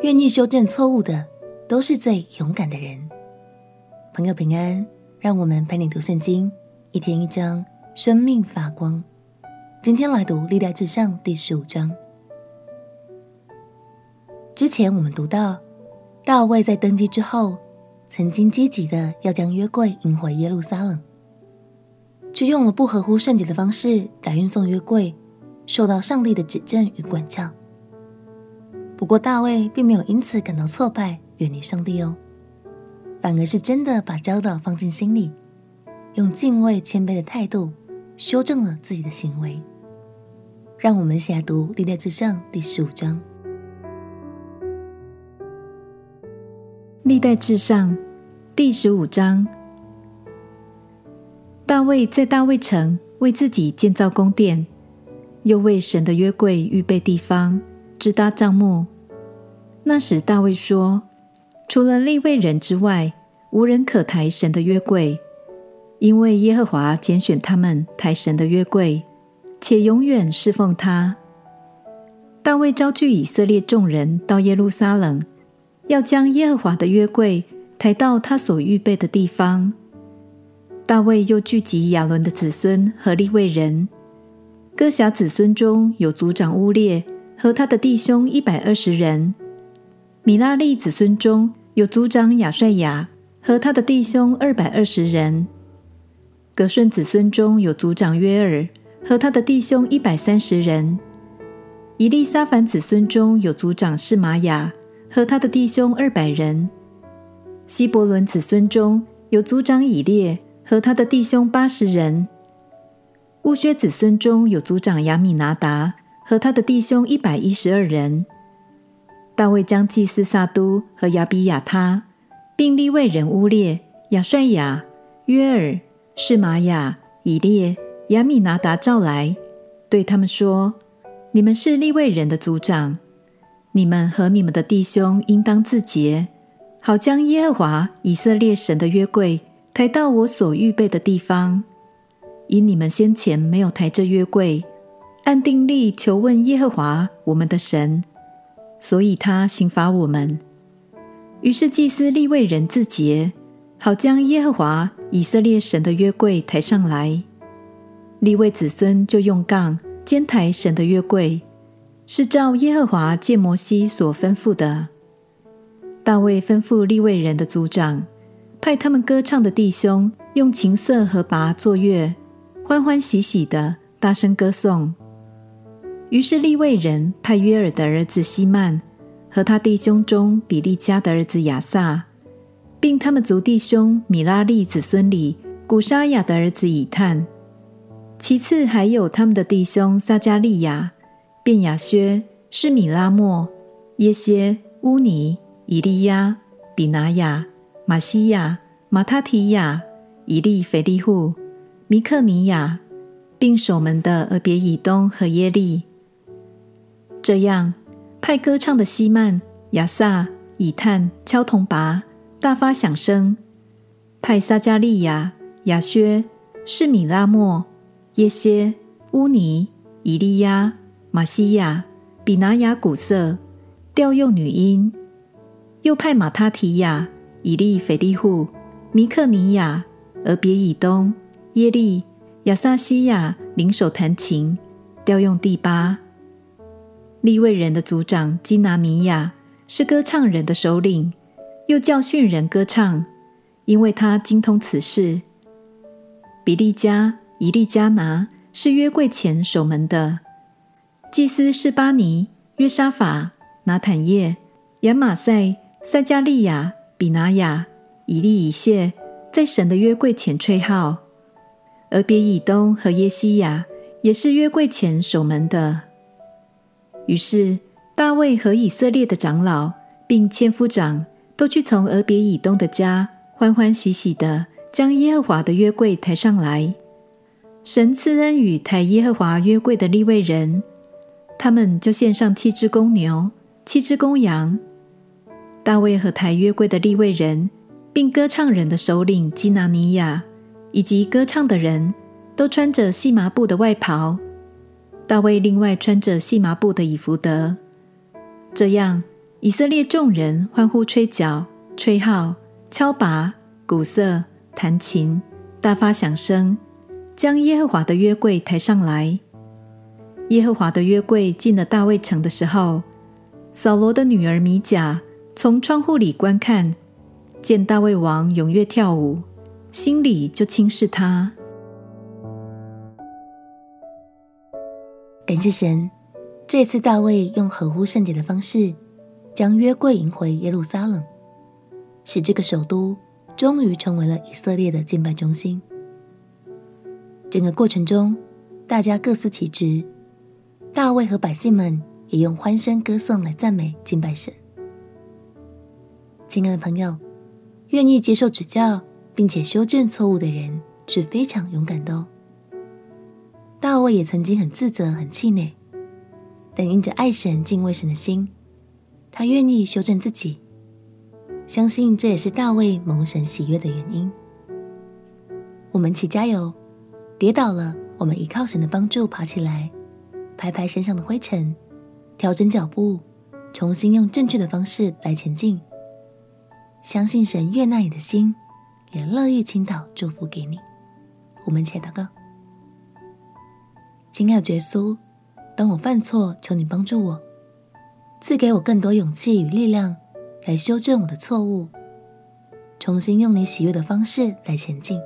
愿意修正错误的，都是最勇敢的人。朋友平安，让我们陪你读圣经，一天一章，生命发光。今天来读历代志上第十五章。之前我们读到，大卫在登基之后，曾经积极的要将约柜迎回耶路撒冷，却用了不合乎圣洁的方式来运送约柜，受到上帝的指正与管教。不过大卫并没有因此感到挫败，远离上帝哦，反而是真的把教导放进心里，用敬畏谦卑的态度修正了自己的行为。让我们一起来读历代志上第十五章。历代志上第十五章，大卫在大卫城为自己建造宫殿，又为神的约柜预备地方，支搭帐幕。那时大卫说：“除了利未人之外，无人可抬神的约柜，因为耶和华拣选他们抬神的约柜，且永远侍奉他。”大卫招聚以色列众人到耶路撒冷，要将耶和华的约柜抬到他所预备的地方。大卫又聚集亚伦的子孙和利未人，哥辖子孙中有族长乌列和他的弟兄一百二十人。米拉利子孙中有族长亚帅亚和他的弟兄二百二十人；格顺子孙中有族长约尔和他的弟兄一百三十人；以利撒凡子孙中有族长示玛雅和他的弟兄二百人；希伯伦子孙中有族长以列和他的弟兄八十人；乌薛子孙中有族长亚米拿达和他的弟兄一百一十二人。大卫将祭司撒督和亚比亚他，并利未人乌列、亚帅亚、约尔、示玛雅、以列、亚米拿达召来，对他们说：“你们是利未人的族长，你们和你们的弟兄应当自洁，好将耶和华以色列神的约柜抬到我所预备的地方。因你们先前没有抬这约柜，按定例求问耶和华我们的神。”所以他刑罚我们。于是祭司利未人自洁，好将耶和华以色列神的约柜抬上来。利未子孙就用杠肩抬神的约柜，是照耶和华借摩西所吩咐的。大卫吩咐利未人的族长，派他们歌唱的弟兄用琴瑟和拔作乐，欢欢喜喜的大声歌颂。于是利未人派约尔的儿子希曼和他弟兄中比利家的儿子亚萨，并他们族弟兄米拉利子孙里古沙雅的儿子以探，其次还有他们的弟兄撒迦利亚、便雅薛、示米拉莫、耶歇、乌尼、以利亚、比拿雅、玛西亚、马他提亚、以利腓利户、米克尼亚，并守门的俄别以东和耶利。这样，派歌唱的希曼、亚萨、以探敲铜鈸，大发响声；派撒迦利亚、亚薛、士米拉莫、耶歇、乌尼、以利亚、玛西亚、比拿雅古瑟，调用女音；又派马他提亚、以利腓利户、米克尼亚、俄别以东、耶利、亚撒西亚领手弹琴，调用第八。利未人的族长基拿尼亚是歌唱人的首领，又教训人歌唱，因为他精通此事。比利加、以利加拿是约柜前守门的，祭司是巴尼、约沙法、拿坦业、亚马赛、塞加利亚、比拿雅、以利以谢在神的约柜前吹号。俄别以东和耶西亚也是约柜前守门的。于是，大卫和以色列的长老并千夫长都去从俄别以东的家，欢欢喜喜地将耶和华的约柜抬上来。神赐恩与抬耶和华约柜的立位人，他们就献上七只公牛、七只公羊。大卫和抬约柜的立位人，并歌唱人的首领基拿尼亚，以及歌唱的人都穿着细麻布的外袍。大卫另外穿着细麻布的以弗得，这样以色列众人欢呼吹角、吹号、敲鈸、鼓瑟、弹琴，大发响声，将耶和华的约柜抬上来。耶和华的约柜进了大卫城的时候，扫罗的女儿米甲从窗户里观看，见大卫王踊跃跳舞，心里就轻视他。感谢神，这次大卫用合乎圣洁的方式，将约柜迎回耶路撒冷，使这个首都终于成为了以色列的敬拜中心。整个过程中，大家各司其职，大卫和百姓们也用欢声歌颂来赞美敬拜神。亲爱的朋友，愿意接受指教并且修正错误的人是非常勇敢的哦。大卫也曾经很自责、很气馁，但因着爱神、敬畏神的心。他愿意修正自己，相信这也是大卫蒙神喜悦的原因。我们一起加油，跌倒了，我们依靠神的帮助爬起来，拍拍身上的灰尘，调整脚步，重新用正确的方式来前进。相信神悦纳你的心，也乐意倾倒祝福给你。我们一起祷告：亲爱的耶稣，当我犯错，求你帮助我。赐给我更多勇气与力量，来修正我的错误，重新用你喜悦的方式来前进。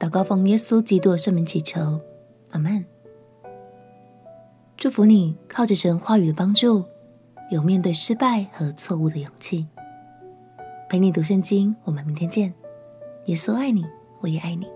祷告奉耶稣基督的圣名祈求，阿门。祝福你靠着神话语的帮助，有面对失败和错误的勇气。陪你读圣经，我们明天见。耶稣爱你，我也爱你。